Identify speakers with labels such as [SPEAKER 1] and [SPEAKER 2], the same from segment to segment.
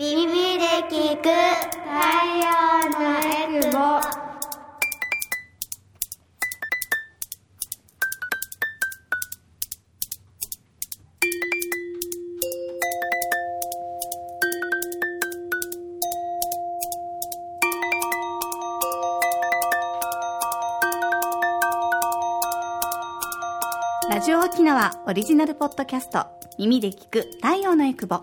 [SPEAKER 1] 耳で聞く太陽のエクボ
[SPEAKER 2] ラジオ沖縄オリジナルポッドキャスト耳で聞く太陽のエクボ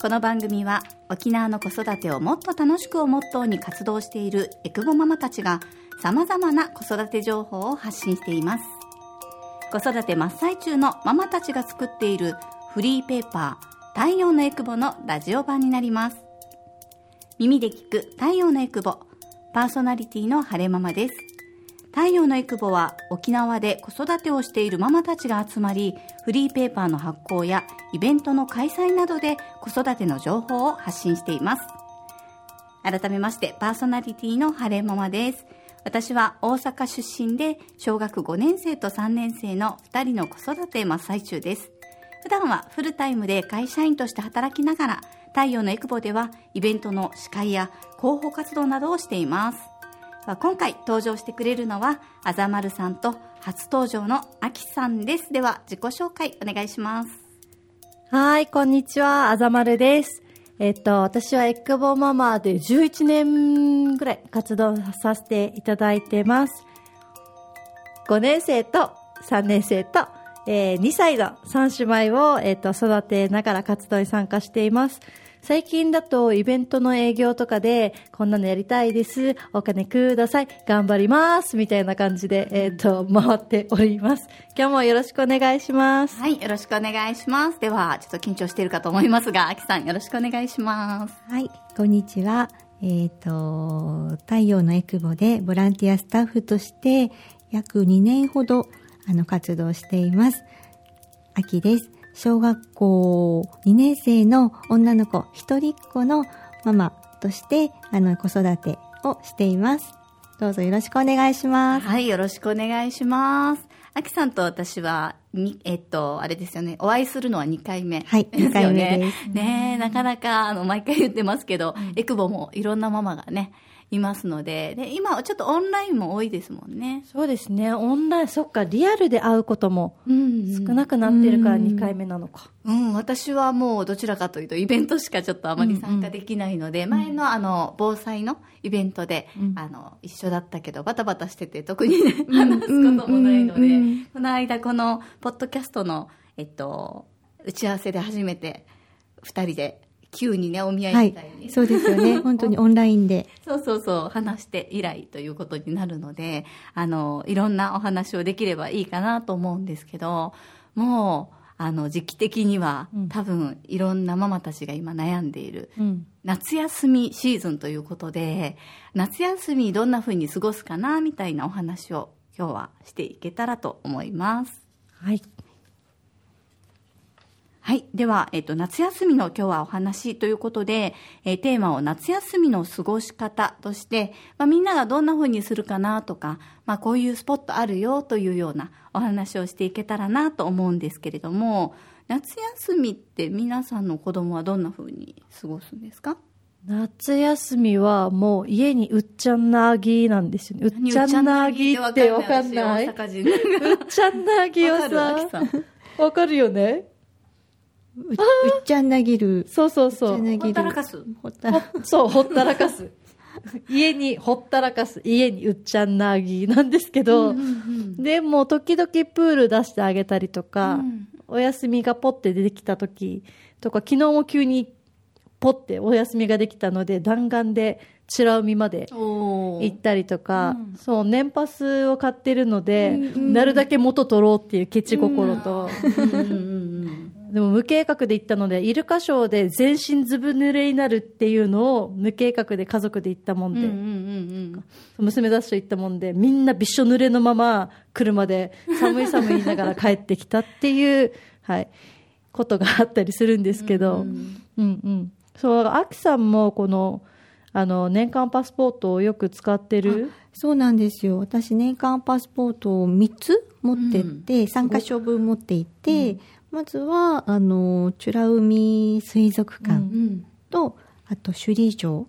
[SPEAKER 2] この番組は沖縄の子育てをもっと楽しくをモットーに活動しているエクボママたちが様々な子育て情報を発信しています。子育て真っ最中のママたちが作っているフリーペーパー太陽のエクボのラジオ版になります。耳で聞く太陽のエクボパーソナリティの晴れママです。太陽のエクボは沖縄で子育てをしているママたちが集まりフリーペーパーの発行やイベントの開催などで子育ての情報を発信しています。改めましてパーソナリティの晴れママです。私は大阪出身で小学5年生と3年生の2人の子育て真っ最中です。普段はフルタイムで会社員として働きながら太陽のエクボではイベントの司会や広報活動などをしています。今回登場してくれるのはあざまるさんと初登場のあきさんです。では自己紹介お願いします。
[SPEAKER 3] はいこんにちは。あざまるです。えっと私はエクボーママで11年ぐらい活動させていただいてます。5年生と3年生と、えー、2歳の3姉妹を、えっと育てながら活動に参加しています。最近だとイベントの営業とかで、こんなのやりたいです。お金ください。頑張ります。みたいな感じで、えっ、ー、と、回っております。今日もよろしくお願いします。
[SPEAKER 2] はい、よろしくお願いします。では、ちょっと緊張しているかと思いますが、あきさんよろしくお願いします。
[SPEAKER 4] はい、こんにちは。えっ、ー、と、太陽のエクボでボランティアスタッフとして約2年ほどあの活動しています。あきです。小学校2年生の女の子一人っ子のママとしてあの子育てをしています。どうぞよろしくお願いします。
[SPEAKER 2] はい、よろしくお願いします。あきさんと私は、に、えっと、あれですよね、お会いするのは2回目、
[SPEAKER 4] はい、2回目です。
[SPEAKER 2] ねなかなか、あの、毎回言ってますけど、うん、エクボもいろんなママがね、いますのでで今ちょっとオンラインも多いですもんね。
[SPEAKER 3] そうですね。オンラインそっかリアルで会うことも少なくなってるから2回目なのか、
[SPEAKER 2] うん、うん、私はもうどちらかというとイベントしかちょっとあまり参加できないので、うん。うん、前のあの防災のイベントで、うん、あの一緒だったけどバタバタしてて特にね話すこともないので、この間このポッドキャストのえっと打ち合わせで初めて2人で急にねお見合いみたいに、
[SPEAKER 4] はい、そうですよね。本当にオンラインで。
[SPEAKER 2] そうそうそう話して以来ということになるのであのいろんなお話をできればいいかなと思うんですけどもうあの時期的には、うん、多分いろんなママたちが今悩んでいる、うん、夏休みシーズンということで夏休みどんなふうに過ごすかなみたいなお話を今日はしていけたらと思います。
[SPEAKER 3] はい
[SPEAKER 2] はい。では、えっと、夏休みの今日はお話ということで、えー、テーマを夏休みの過ごし方として、まあ、みんながどんな風にするかなとか、まあ、こういうスポットあるよというようなお話をしていけたらなと思うんですけれども、夏休みって皆さんの子供はどんな風に過ごすんですか？
[SPEAKER 3] 夏休みはもう家にうっちゃんなぎなんですよね。うっちゃんなぎってわかんない。うっちゃんなぎをさ、わかるよね
[SPEAKER 4] うっちゃんなぎる。
[SPEAKER 3] そうそうそう。
[SPEAKER 2] ほったらかす。
[SPEAKER 3] ほったらそう、ほったらかす。家にほったらかす。家にうっちゃんなぎなんですけど、うんうんうん、でも時々プール出してあげたりとか、うん、お休みがポッて出てきた時とか、昨日も急にポッてお休みができたので、弾丸で白海まで行ったりとか、うん、そう、年パスを買ってるので、うんうん、なるだけ元取ろうっていうケチ心と、うんうんうんでも無計画で行ったので、イルカショーで全身ずぶ濡れになるっていうのを無計画で家族で行ったもんで、うんうんうんうん、娘たちと行ったもんで、みんなびっしょ濡れのまま車で寒い寒い言いながら帰ってきたっていう、はい、ことがあったりするんですけど、うん、うん、うん、そう、アキさんもこの、あの、年間パスポートをよく使ってる？
[SPEAKER 4] そうなんですよ。私、年間パスポートを3つ持ってって、うん、3箇所分持っていて、まずは、あの、美ら海水族館と、うんうん、あと首里城、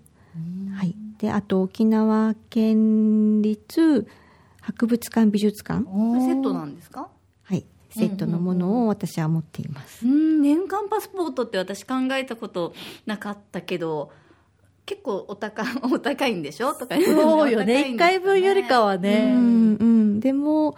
[SPEAKER 4] はい、であと沖縄県立博物館美術館、
[SPEAKER 2] セットなんですか？
[SPEAKER 4] はい、セットのものを私は持っています。
[SPEAKER 2] うん年間パスポートって私考えたことなかったけど結構お高 お高いんでしょ？とか
[SPEAKER 3] そうよね。1
[SPEAKER 2] お高いんです
[SPEAKER 3] 回分よりかは
[SPEAKER 4] う
[SPEAKER 3] ね。
[SPEAKER 4] ん。うん、でも、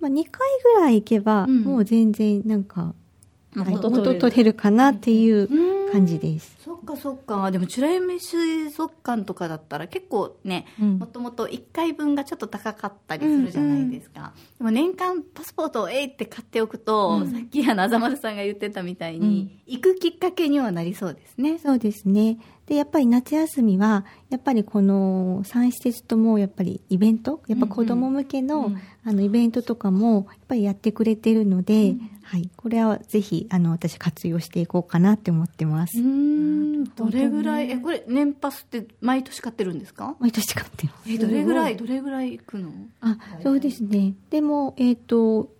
[SPEAKER 4] まあ、2回ぐらい行けば、
[SPEAKER 2] うん。
[SPEAKER 4] もう全然なんか、はい
[SPEAKER 3] 元取れる。
[SPEAKER 4] 元取れるかなっていう感じです。
[SPEAKER 2] そっかそっか。でも美ら海水族館とかだったら結構ね
[SPEAKER 3] うん。
[SPEAKER 2] もともと1回分がちょっと高かったりするじゃないですか、でも年間パスポートをえいって買っておくと、さっきあのあざまるさんが言ってたみたいに、行くきっかけにはなりそうですね。
[SPEAKER 4] そうですね。で、やっぱり夏休みは、やっぱりこの3施設とも、やっぱりイベント、やっぱ子供向けの、
[SPEAKER 2] うん
[SPEAKER 4] あの、イベントとかも、やっぱりやってくれてるので、はい。これはぜひ、あの、私活用していこうかなって思ってます。
[SPEAKER 2] うんどれぐらいえこれ年パスって毎年買ってるんですか？
[SPEAKER 4] 毎年買ってます。
[SPEAKER 2] えどれぐらいどれぐらい行くの？
[SPEAKER 4] あ、そうですね。でも、えっ、と、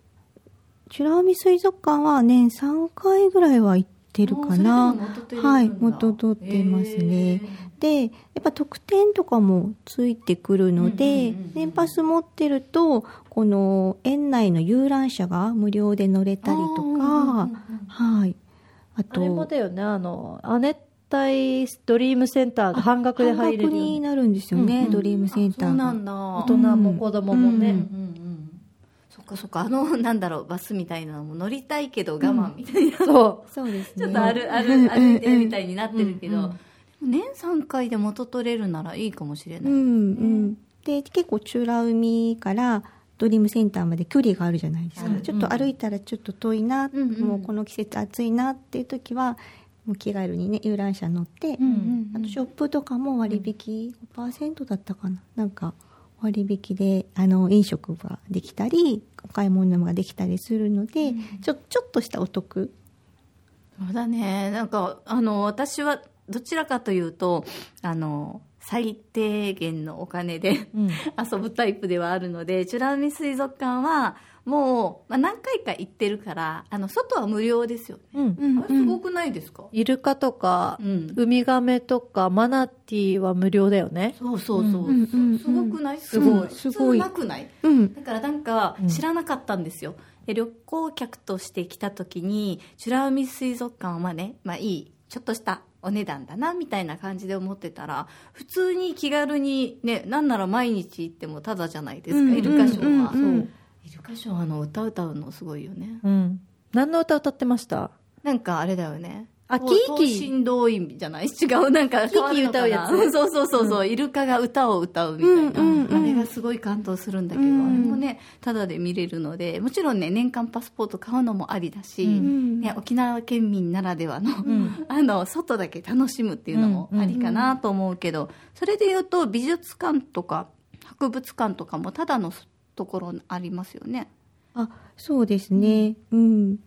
[SPEAKER 4] 美ら海水族館は年3回ぐらいは行ってるかな。
[SPEAKER 2] あそれでも元取れるんだ
[SPEAKER 4] はい、元取ってますね。で、やっぱ特典とかもついてくるので、年パス持ってると、この園内の遊覧車が無料で乗れたりとか、はい。あ
[SPEAKER 3] あれも
[SPEAKER 4] と、
[SPEAKER 3] だよね、あの、亜熱帯ドリームセンターが半額で入れるよ
[SPEAKER 4] 半額に
[SPEAKER 3] ね。
[SPEAKER 4] なるんですよね、
[SPEAKER 3] うんうん
[SPEAKER 4] ドリームセンターが。
[SPEAKER 2] そうなんだ
[SPEAKER 3] 大人も子供もね。
[SPEAKER 4] うん
[SPEAKER 2] うんか そっかあの なんだろうバスみたいなのも乗りたいけど我慢みたいな、
[SPEAKER 3] そ
[SPEAKER 4] そうですね。
[SPEAKER 2] ちょっとあるあ
[SPEAKER 4] うん
[SPEAKER 2] る歩いてるみたいになってるけど、
[SPEAKER 3] うんうん。
[SPEAKER 2] 年3回で元取れるならいいかもしれない、
[SPEAKER 4] うんうん。で、結構、美ら海からドリームセンターまで距離があるじゃないですか。
[SPEAKER 2] うん
[SPEAKER 4] ちょっと歩いたらちょっと遠いな、
[SPEAKER 2] うんうん
[SPEAKER 4] もうこの季節暑いなっていう時は、もう気軽にね、遊覧車乗って、
[SPEAKER 2] うん
[SPEAKER 4] あとショップとかも割引5%だったかな。なんか、割引で、あの、飲食ができたり、お買い物ができたりするので、ちょ、ちょっとしたお得。
[SPEAKER 2] そうだね。なんかあの私はどちらかというとあの最低限のお金で、
[SPEAKER 3] うん。
[SPEAKER 2] 遊ぶタイプではあるので美ら海水族館はもう、まあ、何回か行ってるからあの外は無料ですよね、
[SPEAKER 3] うん。
[SPEAKER 2] すごくないですか、
[SPEAKER 3] イルカとか、
[SPEAKER 2] うん。
[SPEAKER 3] ウミガメとか、マナティーは無料だよね。
[SPEAKER 2] そうそうそう、すごくない？
[SPEAKER 3] すごい。
[SPEAKER 4] すごい。
[SPEAKER 2] なくない？
[SPEAKER 4] うん。
[SPEAKER 2] だからなんか
[SPEAKER 3] うん。
[SPEAKER 2] 知らなかったんですよ、で旅行客として来た時に美ら海水族館はねまあいいちょっとしたお値段だなみたいな感じで思ってたら普通に気軽にねなんなら毎日行ってもタダじゃないですか、
[SPEAKER 4] うん。
[SPEAKER 2] イルカショーは、イルカショーはあの歌歌うのすごいよね。
[SPEAKER 3] うん。何の歌歌ってました？
[SPEAKER 2] なんかあれだよね。
[SPEAKER 3] あ
[SPEAKER 2] と
[SPEAKER 3] キーキー。
[SPEAKER 2] 等身同意じゃない？違う。なんか
[SPEAKER 3] キーキー歌うやつ？
[SPEAKER 2] そうそうそうそう、イルカが歌を歌うみたいな、
[SPEAKER 4] うんうんうん。
[SPEAKER 2] あれがすごい感動するんだけど、
[SPEAKER 4] うん
[SPEAKER 2] あれもねただで見れるのでもちろんね年間パスポート買うのもありだし、
[SPEAKER 3] うん
[SPEAKER 2] ね、沖縄県民ならではの,、
[SPEAKER 3] ん。
[SPEAKER 2] あの外だけ楽しむっていうのもありかなと思うけど、それで言うと美術館とか博物館とかもただのところありますよね
[SPEAKER 4] あ、そうですね。うん。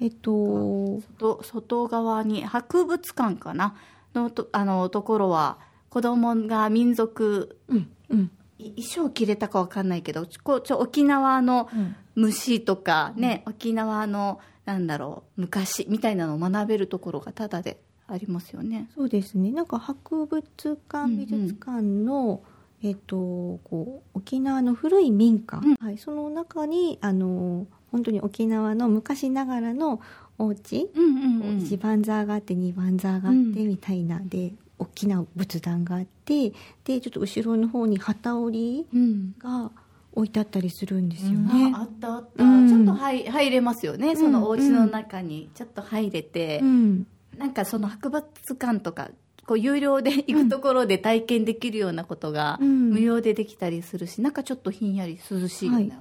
[SPEAKER 4] えっと、
[SPEAKER 2] 外外側に博物館かな？のとあのところは子供が民族
[SPEAKER 4] うん、うん。
[SPEAKER 2] い衣装着れたかわかんないけどこうちょ沖縄の虫とかね、沖縄のなんだろう昔みたいなのを学べるところがただでありますよね。
[SPEAKER 4] そうですね。なんか博物館、美術館の、えっと、こう、沖縄の古い民家、
[SPEAKER 2] うん。
[SPEAKER 4] はい、その中に、あの、本当に沖縄の昔ながらのお家、
[SPEAKER 2] うんうん
[SPEAKER 4] こう一番座があって二番座があってみたいな、で、大きな仏壇があって、で、ちょっと後ろの方に旗織り
[SPEAKER 2] うん。
[SPEAKER 4] が置いてあったりするんですよね。
[SPEAKER 2] ああったあった、
[SPEAKER 4] うん。
[SPEAKER 2] ちょっと入入れますよね、そのお家の中に。ちょっと入れて、
[SPEAKER 4] うん。
[SPEAKER 2] なんかその博物館とかこう有料で行くところで体験できるようなことが
[SPEAKER 4] うん。
[SPEAKER 2] 無料でできたりするし、なんかちょっとひんやり涼しいよね、
[SPEAKER 4] はい。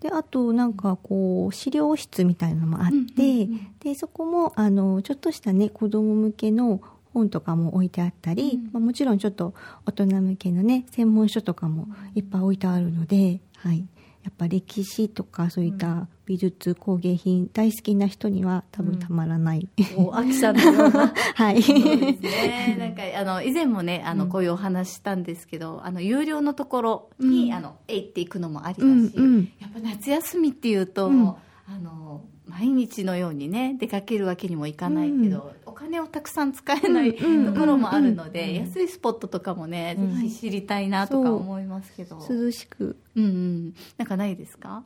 [SPEAKER 4] であとなんかこう資料室みたいなのもあって、
[SPEAKER 2] うんうんうん。
[SPEAKER 4] でそこもあのちょっとしたね子供向けの本とかも置いてあったり、
[SPEAKER 2] うん。
[SPEAKER 4] まあ、もちろんちょっと大人向けのね専門書とかもいっぱい置いてあるので、はい、やっぱ歴史とかそういった美術工芸品大好きな人には多分たまらない、
[SPEAKER 3] もう、アキさんのような。
[SPEAKER 4] はい。
[SPEAKER 2] そうですね。なんか、あの、以前もね、あの、こういうお話したんですけど、あの、有料のところに、
[SPEAKER 4] うん。
[SPEAKER 2] あの、えいっていくのもありだし、
[SPEAKER 4] うんうん。
[SPEAKER 2] やっぱ夏休みっていうと、
[SPEAKER 4] うん。
[SPEAKER 2] あの、毎日のようにね出かけるわけにもいかないけど、お金をたくさん使えないところもあるので、安いスポットとかもね、ぜひ知りたいなとか思いますけど、
[SPEAKER 4] 涼しく。
[SPEAKER 2] うんうん。なんかないですか？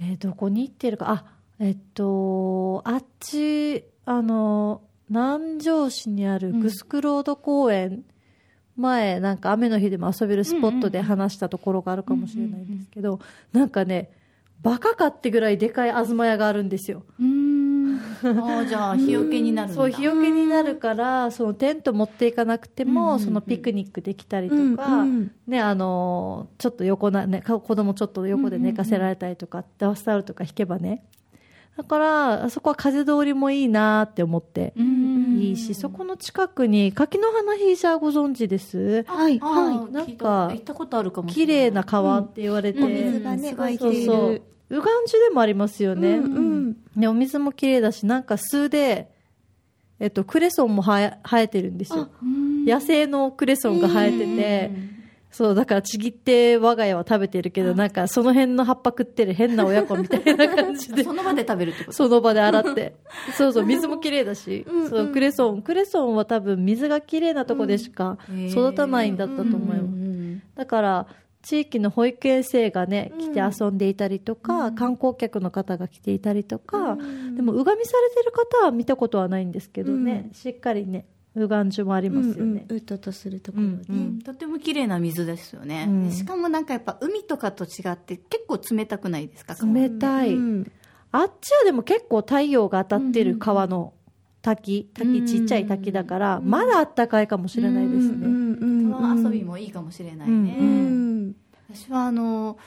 [SPEAKER 3] えーどこに行ってるか。あえっとあっちあの南城市にあるグスクロード公園、前なんか雨の日でも遊べるスポットで話したところがあるかもしれないんですけど、なんかねバカかってぐらいでかい東屋があるんですよ。
[SPEAKER 2] うんあじゃあ日よけになるんだ。
[SPEAKER 3] そう日よけになるからそのテント持っていかなくても、そのピクニックできたりとか、ね、あのちょっと横な、ね、か子供ちょっと横で寝かせられたりとか、ダスタオルとか引けばね。だからあそこは風通りもいいなって思って
[SPEAKER 2] うん
[SPEAKER 3] いいし、そこの近くに柿の花ヒージャーご存知です？
[SPEAKER 4] はい
[SPEAKER 2] あ
[SPEAKER 4] は
[SPEAKER 3] なんか
[SPEAKER 2] 行ったことあるかもし
[SPEAKER 3] 綺麗な川って言われて、
[SPEAKER 4] 水がね湧いてい
[SPEAKER 3] そうそう
[SPEAKER 4] る
[SPEAKER 3] 右岸樹でもありますよね、
[SPEAKER 4] うんうん。
[SPEAKER 3] ねお水も綺麗だしなんか数で、えっと、クレソンも生えてるんですよ。野生のクレソンが生えてて、そうだからちぎって我が家は食べてるけどなんかその辺の葉っぱ食ってる変な親子みたいな感じで。
[SPEAKER 2] その場で食べるってこと？
[SPEAKER 3] その場で洗って。そうそう水も綺麗だし。そうクレソンクレソンは多分水が綺麗なとこでしか育たないんだったと思います、だから地域の保育園生がね来て遊んでいたりとか、観光客の方が来ていたりとか、でもうがみされてる方は見たことはないんですけどね、しっかりね右岸樹もありますよね、
[SPEAKER 4] うん。うんうっととするところで、
[SPEAKER 3] うん。
[SPEAKER 2] とても綺麗な水ですよね、
[SPEAKER 3] うん。
[SPEAKER 2] しかもなんかやっぱ海とかと違って結構冷たくないですか？
[SPEAKER 3] 冷たい、
[SPEAKER 4] うん。
[SPEAKER 3] あっちはでも結構太陽が当たってる川の滝滝ちっちゃい滝だから、まだあったかいかもしれないですね、
[SPEAKER 2] 川遊びもいいかもしれないね、
[SPEAKER 3] うん
[SPEAKER 4] うん。
[SPEAKER 2] 私はあの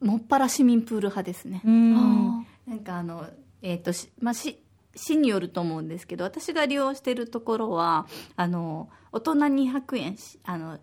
[SPEAKER 2] もっぱら市民プール派ですね、
[SPEAKER 3] うん。
[SPEAKER 2] なんかあのえっ、としまあし市によると思うんですけど私が利用しているところはあの大人200円しあの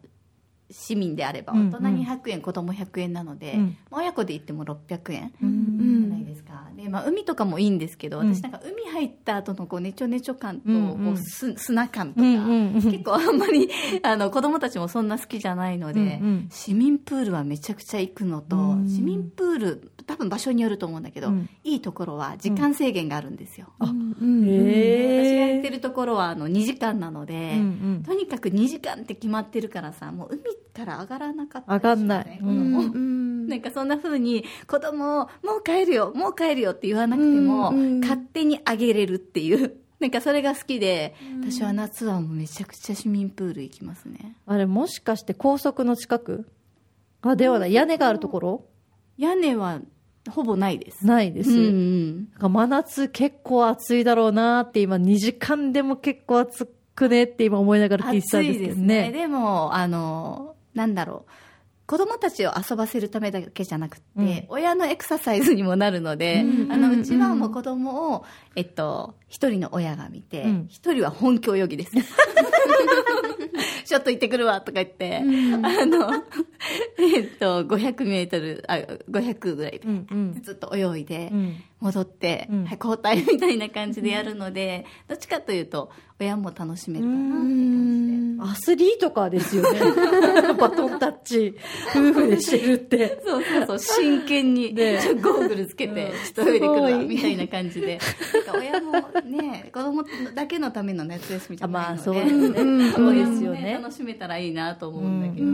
[SPEAKER 2] 市民であれば
[SPEAKER 3] うん
[SPEAKER 2] 大人200円、子供100円なので、
[SPEAKER 3] うん。
[SPEAKER 2] まあ親子で行っても600円
[SPEAKER 3] うん。
[SPEAKER 2] じゃないですか、でまあ、海とかもいいんですけど
[SPEAKER 3] うん。
[SPEAKER 2] 私なんか海入った後のこうねちょねちょ感と
[SPEAKER 3] うんうん。
[SPEAKER 2] こうす砂感とか、
[SPEAKER 3] うんうんうん。
[SPEAKER 2] 結構あんまり あの子供たちもそんな好きじゃないので、
[SPEAKER 3] うんうん。
[SPEAKER 2] 市民プールはめちゃくちゃ行くのと、
[SPEAKER 3] うん。
[SPEAKER 2] 市民プール多分場所によると思うんだけど、
[SPEAKER 3] うん。
[SPEAKER 2] いいところは時間制限があるんですよ、
[SPEAKER 4] うん。
[SPEAKER 2] 私が行ってるところはあの2時間なので、
[SPEAKER 3] うんうん。
[SPEAKER 2] とにかく2時間って決まってるからさもう海から上がらなかった
[SPEAKER 3] 上がんない。
[SPEAKER 2] 子供
[SPEAKER 3] うん。
[SPEAKER 4] うん。
[SPEAKER 2] なんかそんな風に子供をもう帰るよもう帰るよって言わなくても、
[SPEAKER 4] うん。うん。
[SPEAKER 2] 勝手にあげれるっていう。なんかそれが好きで、私は夏はもうめちゃくちゃ市民プール行きますね。
[SPEAKER 3] あれもしかして高速の近く？あではない。屋根があるところ？
[SPEAKER 2] 屋根はほぼないです。
[SPEAKER 3] ないです、
[SPEAKER 2] うんうん。
[SPEAKER 3] なんか真夏結構暑いだろうなって今2時間でも結構暑くねって今思いながら聞いてたんですけど
[SPEAKER 2] ですね。
[SPEAKER 3] ね
[SPEAKER 2] でもあのなんだろう。子供たちを遊ばせるためだけじゃなくて、
[SPEAKER 3] うん。
[SPEAKER 2] 親のエクササイズにもなるので、あのうちはもう子供をえっと一人の親が見て
[SPEAKER 3] うん。
[SPEAKER 2] 一、人は本教泳ぎです ちょっと行ってくるわとか言って、あの えっと500メートルあ500ぐらいで、
[SPEAKER 3] うんうん。
[SPEAKER 2] ずっと泳いで、
[SPEAKER 3] うん
[SPEAKER 2] 戻って、
[SPEAKER 3] うん。
[SPEAKER 2] はい、交代みたいな感じでやるので、どっちかというと親も楽しめるかなって感じで。
[SPEAKER 3] アスリートかですよね。バトンタッチ。夫婦でしてるって。
[SPEAKER 2] そうそうそう、真剣に、
[SPEAKER 3] ね。
[SPEAKER 2] ゴーグルつけて、ちょっと泳いでくるわ、みたいな感じで。親もね、子供だけのための夏休みじゃないので、
[SPEAKER 3] あまあそう。ですよね
[SPEAKER 2] よね。楽しめたらいいなと思うんだけど、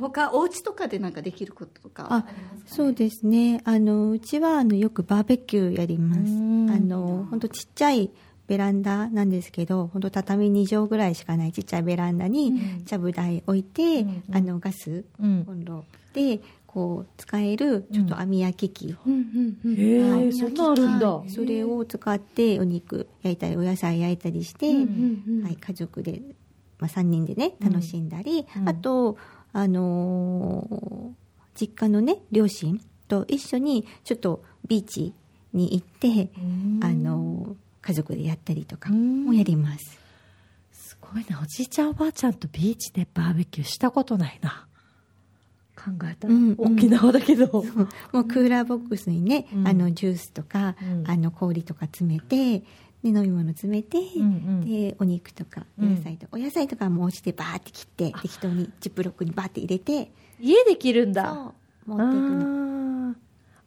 [SPEAKER 2] 他、お家とかでなんかできることとかあ
[SPEAKER 4] あ
[SPEAKER 2] りますか、
[SPEAKER 4] そうですね。あのうちはあのよくバーベキューやります。
[SPEAKER 3] うん。
[SPEAKER 4] あの本当ちっちゃいベランダなんですけど本当畳2畳ぐらいしかないちっちゃいベランダにちゃぶ台置いて、
[SPEAKER 3] うん
[SPEAKER 4] あのガス
[SPEAKER 3] うん。
[SPEAKER 4] コンロでこう使えるちょっと網焼き器、
[SPEAKER 2] うんうんうん。
[SPEAKER 3] へえ
[SPEAKER 4] はい
[SPEAKER 3] そんなあるんだ。
[SPEAKER 4] はい。それを使ってお肉焼いたりお野菜焼いたりして、はい、家族で、まあ、3人でね楽しんだり、
[SPEAKER 3] うん。
[SPEAKER 4] あと、あのー実家のね両親と一緒にちょっとビーチに行って、あのー家族でやったりとか
[SPEAKER 3] うん
[SPEAKER 4] もやります。
[SPEAKER 3] すごいなおじいちゃんおばあちゃんとビーチでバーベキューしたことないな。考えた。ら、
[SPEAKER 4] うん。
[SPEAKER 3] 沖縄だけど、
[SPEAKER 4] もうクーラーボックスにね、
[SPEAKER 3] うん。
[SPEAKER 4] あのジュースとか、
[SPEAKER 3] うん。
[SPEAKER 4] あの氷とか詰めてで飲み物詰めて、
[SPEAKER 3] うんうん。
[SPEAKER 4] でお肉とか野菜とか、お野菜とかはもうお家でバーって切って適当にジップロックにバーって入れて。
[SPEAKER 3] 家で切るんだ。
[SPEAKER 4] 持っていくの。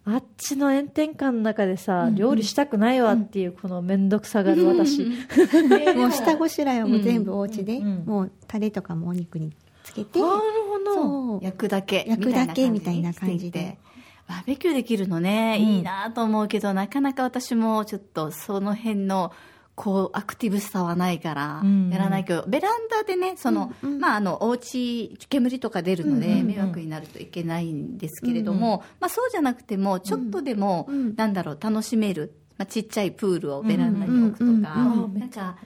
[SPEAKER 3] あっちの炎天下の中でさ、料理したくないわっていう、このめんどくさがる私。
[SPEAKER 4] もう下ごしらえはもう全部お家で、
[SPEAKER 3] うん
[SPEAKER 4] もうタレとかもお肉につけて、
[SPEAKER 3] なるほど。
[SPEAKER 4] そう。
[SPEAKER 2] 焼くだけ
[SPEAKER 4] 焼くだけみたいな感じで。
[SPEAKER 2] していてバーベキューできるのね、いいなと思うけどなかなか私もちょっとその辺のこうアクティブさはないから
[SPEAKER 3] うん
[SPEAKER 2] やらないけど、ベランダでねその、まああのお家煙とか出るので迷惑になるといけないんですけれども、まあそうじゃなくてもちょっとでも、なんだろう楽しめる、まあ、ちっちゃいプールをベランダに置くとか、
[SPEAKER 4] うんうん。
[SPEAKER 2] なんか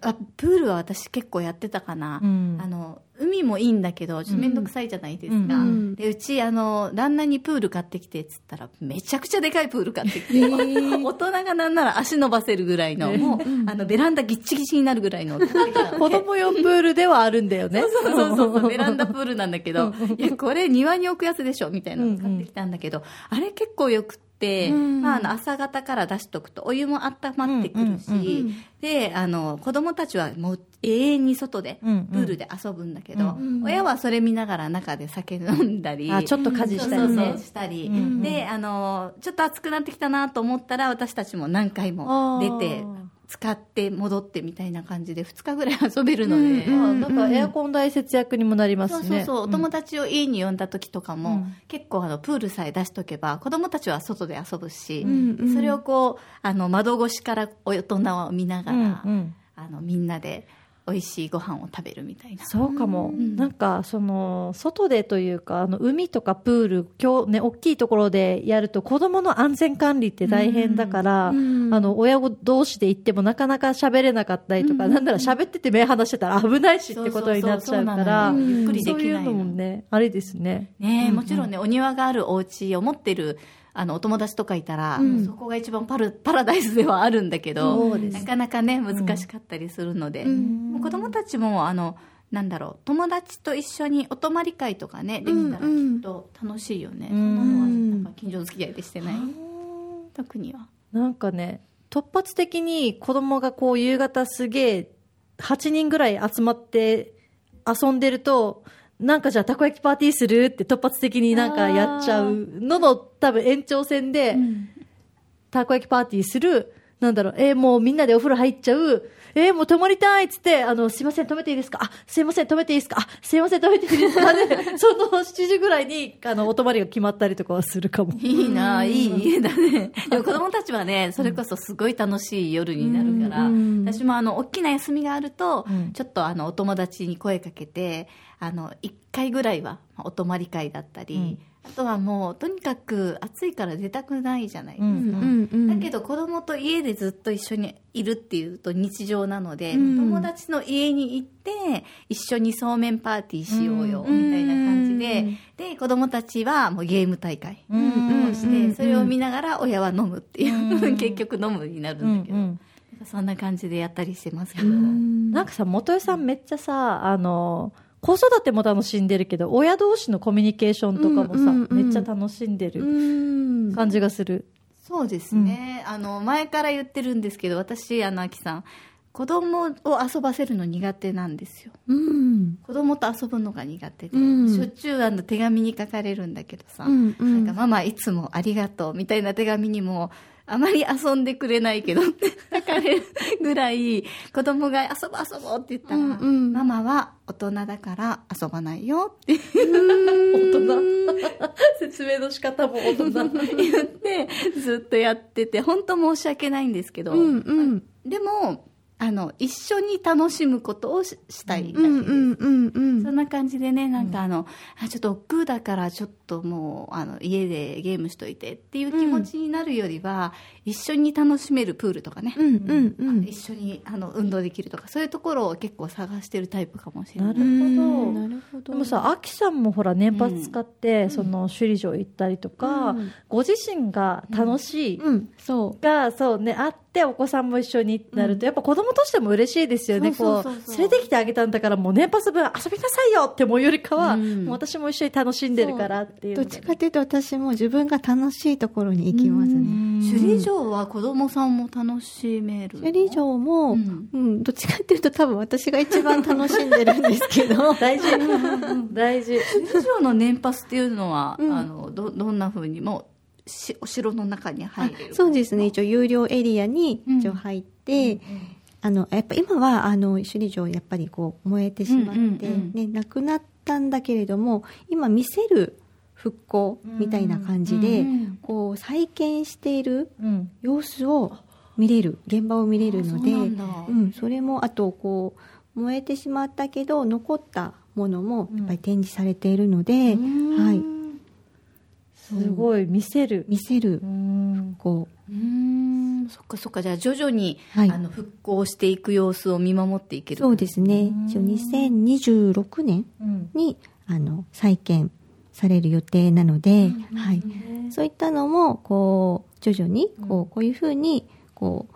[SPEAKER 2] あプールは私結構やってたかな、
[SPEAKER 3] うん。
[SPEAKER 2] あの海もいいんだけどちょっと面倒くさいじゃないですか、
[SPEAKER 3] うん。
[SPEAKER 2] でうちあの旦那にプール買ってきてっつったらめちゃくちゃでかいプール買ってきて、大人がなんなら足伸ばせるぐらいの、もうあのベランダギッチギチになるぐらいの
[SPEAKER 3] 子供用プールではあるんだよね。
[SPEAKER 2] そうそうそうそうベランダプールなんだけどいやこれ庭に置くやつでしょみたいなの買ってきたんだけど、あれ結構よくって、まあ、あの朝方から出しとくとお湯も温まってくるし、
[SPEAKER 3] うんうん
[SPEAKER 2] であの子供たちはもう永遠に外でプ
[SPEAKER 3] うんうん。
[SPEAKER 2] ールで遊ぶんだけど、親はそれ見ながら中で酒飲んだり
[SPEAKER 3] あ、ちょっと家事したりね。
[SPEAKER 2] したり、
[SPEAKER 3] うんうん。
[SPEAKER 2] であのちょっと暑くなってきたなと思ったら私たちも何回も出て使って戻ってみたいな感じで2日ぐらい遊べるので、
[SPEAKER 3] あなんかエアコン代節約にもなりますね。
[SPEAKER 2] そうそうそう、お友達を家に呼んだ時とかも、
[SPEAKER 3] うん。
[SPEAKER 2] 結構あのプールさえ出しとけば子供たちは外で遊ぶし、
[SPEAKER 4] んうん。
[SPEAKER 2] それをこうあの窓越しから大人を見ながら、
[SPEAKER 3] うんうん。
[SPEAKER 2] あのみんなで美味しいご飯を食べるみたいな。
[SPEAKER 3] そうかも、なんかその外でというかあの海とかプール今日ね大きいところでやると子供の安全管理って大変だから、あの親子同士で行ってもなかなか喋れなかったりとか、なんなら喋ってて目離してたら危ないしってことになっちゃうから
[SPEAKER 2] ゆっくりできないの。
[SPEAKER 3] のもねあれですね。
[SPEAKER 2] ねえもちろんね、お庭があるお家を持ってるあのお友達とかいたら、そこが一番パルパラダイスではあるんだけど、なかなかね難しかったりするので、もう子供たちもあのなんだろう友達と一緒にお泊まり会とかねできたらきっと楽しいよね、そんなのはなんか近所付き合いでしてない、特には。
[SPEAKER 3] なんかね突発的に子供がこう夕方すげえ8人ぐらい集まって遊んでるとなんかじゃあたこ焼きパーティーするって突発的になんかやっちゃうのの多分延長線で、たこ焼きパーティーするなんだろう、えーもうみんなでお風呂入っちゃう、えーもう泊まりたいっつって、あの、すいません、止めていいですか？あ、すいません、止めていいですか？あ、すいません、止めていいですか？で、その7時ぐらいに、あの、お泊まりが決まったりとかはするかも。
[SPEAKER 2] いいな、いい家だね。でも子供たちはね、それこそすごい楽しい夜になるから、私もあの、大きな休みがあると、
[SPEAKER 3] うん。
[SPEAKER 2] ちょっとあの、お友達に声かけて、あの、1回ぐらいは、まあお泊まり会だったり、
[SPEAKER 3] うん
[SPEAKER 2] あとはもう、とにかく暑いから出たくないじゃないですか。
[SPEAKER 3] うん
[SPEAKER 4] うん
[SPEAKER 2] だけど子供と家でずっと一緒にいるっていうと日常なので、
[SPEAKER 4] うん。
[SPEAKER 2] 友達の家に行って一緒にそうめんパーティーしようよ
[SPEAKER 3] うん
[SPEAKER 2] みたいな感じで、で子供たちはもうゲーム大会
[SPEAKER 3] うん
[SPEAKER 2] をして、それを見ながら親は飲むっていう、
[SPEAKER 3] うん
[SPEAKER 2] 結局飲むになる
[SPEAKER 3] うん
[SPEAKER 2] だけど、
[SPEAKER 3] ん
[SPEAKER 2] そんな感じでやったりしてますけど、
[SPEAKER 3] なんかさ、元江さんめっちゃさ、あの、子育ても楽しんでるけど、親同士のコミュニケーションとかもさ、
[SPEAKER 4] うんうんうん。
[SPEAKER 3] めっちゃ楽しんで
[SPEAKER 4] う
[SPEAKER 3] る
[SPEAKER 4] ん。
[SPEAKER 3] 感じがする。
[SPEAKER 2] そうですね、あの前から言ってるんですけど私あの秋さん子供を遊ばせるの苦手なんですよ。
[SPEAKER 4] うん。
[SPEAKER 2] 子供と遊ぶのが苦手で、
[SPEAKER 4] うん。
[SPEAKER 2] しょっちゅうあの手紙に書かれるんだけどさ、
[SPEAKER 4] うんうん。
[SPEAKER 2] なんかママいつもありがとうみたいな手紙にもあまり遊んでくれないけどって書かれるぐらい子供が遊ぼう遊ぼうって言ったら、
[SPEAKER 4] うんうん
[SPEAKER 2] ママは大人だから遊ばないよって
[SPEAKER 3] 大人。説明の仕方も大人。
[SPEAKER 2] 言ってずっとやってて本当申し訳ないんですけど、
[SPEAKER 4] うんうん
[SPEAKER 2] でもあの一緒に楽しむことをししたいだけです、
[SPEAKER 4] うんうんうんうん
[SPEAKER 2] そんな感じでね、なんかあの、あちょっと億劫だからちょっともう、あの、家でゲームしといてっていう気持ちになるよりは、一緒に楽しめるプールとかね、
[SPEAKER 4] うんうんうん。
[SPEAKER 2] 一緒にあの運動できるとか、そういうところを結構探してるタイプかもしれな。
[SPEAKER 3] ないるほど。
[SPEAKER 4] なるほど。
[SPEAKER 3] でもさ、アキさんもほら、年パス使って、その、首里城行ったりとか、
[SPEAKER 4] うん。
[SPEAKER 3] ご自身が楽しい、
[SPEAKER 4] うん。そ
[SPEAKER 3] が、そうね、あって、お子さんも一緒になると、やっぱ子供としても嬉しいですよね。連れてきてあげたんだから、もう年パス分遊びなさいよって思うよりかは、
[SPEAKER 2] うん。
[SPEAKER 3] もう私も一緒に楽しんでるからっていう
[SPEAKER 4] う。どっちかというと私も自分が楽しいところに行きますね
[SPEAKER 2] 首里城は子供さんも楽しめる。
[SPEAKER 4] 首里城も、
[SPEAKER 2] う
[SPEAKER 4] うんんどっちかっていうと多分私が一番楽しんでるんですけど
[SPEAKER 3] 大事。大事。
[SPEAKER 2] 首里城の年パスっていうのは、
[SPEAKER 4] うん
[SPEAKER 2] あの、ど、どんな風にも、しお城の中に入れる
[SPEAKER 4] そうですね。一応有料エリアに
[SPEAKER 2] うん
[SPEAKER 4] 一応入って、あの、やっぱ今は、あの、首里城やっぱりこう燃えてしまって、
[SPEAKER 2] うんうんうん
[SPEAKER 4] ね、なくなったんだけれども、今見せる復興みたいな感じで、こう再建している
[SPEAKER 3] うん。
[SPEAKER 4] 様子を見れる、現場を見れるので、
[SPEAKER 2] うなん
[SPEAKER 4] それも、あと、こう、燃えてしまったけど、残ったものもやっぱり展示されているので、はい。
[SPEAKER 3] すごい。見せる。
[SPEAKER 4] 見せる。
[SPEAKER 3] うん。
[SPEAKER 4] こ
[SPEAKER 2] うーん。そっかそっか。じゃあ徐々に、
[SPEAKER 4] はい。
[SPEAKER 2] あの復興していく様子を見守っていける
[SPEAKER 4] う。そうですね。一応2026年
[SPEAKER 3] うん。
[SPEAKER 4] にあの再建される予定なので、はい、そういったのもこう徐々にこうこういうふうにこう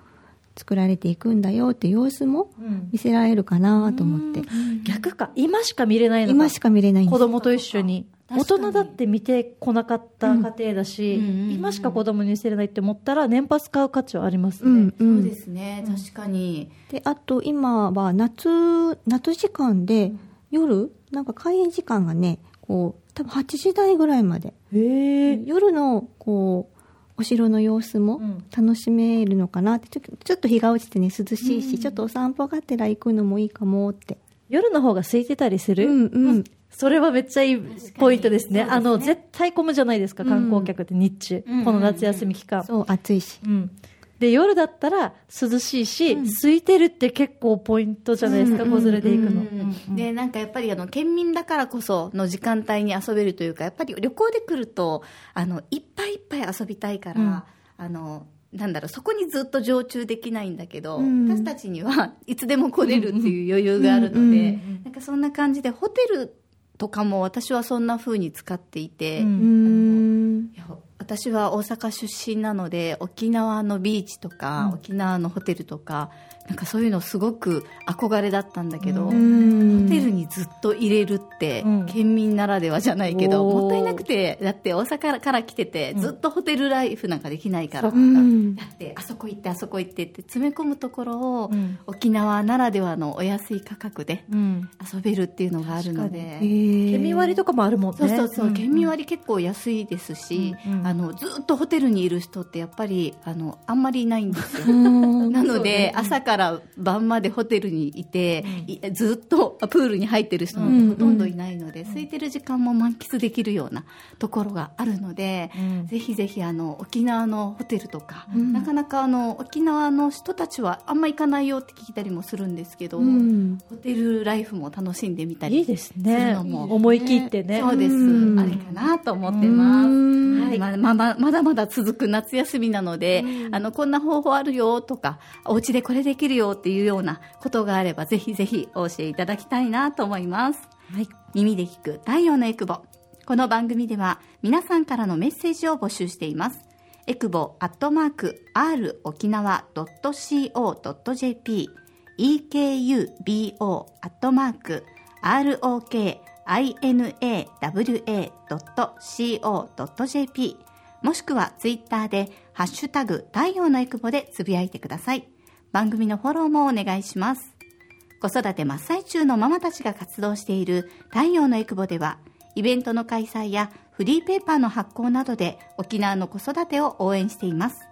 [SPEAKER 4] 作られていくんだよって様子も
[SPEAKER 3] うん。
[SPEAKER 4] 見せられるかなと思って、
[SPEAKER 3] 逆か今しか見れないのか
[SPEAKER 4] 今しか見れないんです。
[SPEAKER 3] 子供と一緒に。大
[SPEAKER 2] 確かに。
[SPEAKER 3] 人だって見てこなかった家庭だし、
[SPEAKER 2] うん。うんうんうん。
[SPEAKER 3] 今しか子供に見せれないって思ったら年パス買う価値はありますね、
[SPEAKER 4] うんうん。
[SPEAKER 2] そうですね、確かに。
[SPEAKER 4] であと今は夏夏時間で夜なんか開園時間がねこう多分8時台ぐらいまで。夜のこうお城の様子も
[SPEAKER 3] うん。
[SPEAKER 4] 楽しめるのかなって。ちょちょっと日が落ちてね涼しいし、ちょっとお散歩がてら行くのもいいかもって。
[SPEAKER 3] 夜の方が空いてたりする、
[SPEAKER 4] うんうん。
[SPEAKER 3] それはめっちゃいいポイントですね。あの絶対混むじゃないですか観光客って日中、
[SPEAKER 2] うん。
[SPEAKER 3] この夏休み期間、
[SPEAKER 4] そう暑いし。
[SPEAKER 3] うんで夜だったら涼しいし、空いてるって結構ポイントじゃないですか、
[SPEAKER 4] うん。
[SPEAKER 3] 子連れで行くの、
[SPEAKER 2] うんでなんかやっぱりあの県民だからこその時間帯に遊べるというかやっぱり旅行で来るとあのいっぱいいっぱい遊びたいから、
[SPEAKER 3] うん。
[SPEAKER 2] あのなんだろうそこにずっと常駐できないんだけど、
[SPEAKER 4] うん。
[SPEAKER 2] 私たちにはいつでも来れるっていう余裕があるので、
[SPEAKER 4] うん
[SPEAKER 3] うん
[SPEAKER 2] なんかそんな感じでホテルとかも私はそんな風に使っていて、
[SPEAKER 3] うん
[SPEAKER 2] 私は大阪出身なので沖縄のビーチとか、沖縄のホテルとかなんかそういうのすごく憧れだったんだけど、
[SPEAKER 3] う
[SPEAKER 2] ホ
[SPEAKER 4] ん
[SPEAKER 2] テルにずっと入れるって、
[SPEAKER 3] うん。
[SPEAKER 2] 県民ならではじゃないけどもったいなくてだって大阪から来てて、ずっとホテルライフなんかできないから、
[SPEAKER 4] う。ん。
[SPEAKER 2] だってあそこ行ってあそこ行ってって詰め込むところを、
[SPEAKER 3] うん。
[SPEAKER 2] 沖縄ならではのお安い価格で
[SPEAKER 3] うん。
[SPEAKER 2] 遊べるっていうのがあるので。
[SPEAKER 3] 県民割とかもあるもんね。
[SPEAKER 2] そうそうそう、
[SPEAKER 3] ん。
[SPEAKER 2] 県民割結構安いですし、あのずっとホテルにいる人ってやっぱりあのあんまりいないんですよ。
[SPEAKER 4] うん。
[SPEAKER 2] なので、朝から晩までホテルにいて、いずっとプールに入ってる人もほとんどいないので、空いてる時間も満喫できるようなところがあるので、
[SPEAKER 3] うん。
[SPEAKER 2] ぜひぜひあの沖縄のホテルとか、なかなかあの沖縄の人たちはあんま行かないよって聞いたりもするんですけど、
[SPEAKER 4] うん。
[SPEAKER 2] ホテルライフも楽しんでみたり
[SPEAKER 3] いいです
[SPEAKER 2] する
[SPEAKER 3] ね
[SPEAKER 2] のも
[SPEAKER 3] 思い切ってね。
[SPEAKER 2] そうです、
[SPEAKER 4] うん。
[SPEAKER 2] あれかなと思ってます。
[SPEAKER 4] うん。
[SPEAKER 2] はい。ままままだまだ続く夏休みなので、あのこんな方法あるよとかお家でこれできるよっていうようなことがあればぜひぜひお教えいただきたいなと思います、
[SPEAKER 3] はい。
[SPEAKER 2] 耳で聞く太陽のエクボ。この番組では皆さんからのメッセージを募集しています。エクボアットマーク r 沖縄 .co.jp ekubo アットマーク rokinawa.co.jp もしくはツイッターでハッシュタグ太陽のエクボでつぶやいてください。番組のフォローもお願いします。子育て真っ最中のママたちが活動している太陽のエクボでは、イベントの開催やフリーペーパーの発行などで沖縄の子育てを応援しています。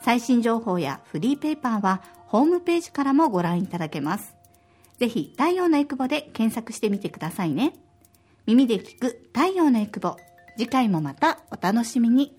[SPEAKER 2] 最新情報やフリーペーパーはホームページからもご覧いただけます。ぜひ太陽のエクボで検索してみてくださいね。耳で聞く太陽のエクボ。次回もまたお楽しみに。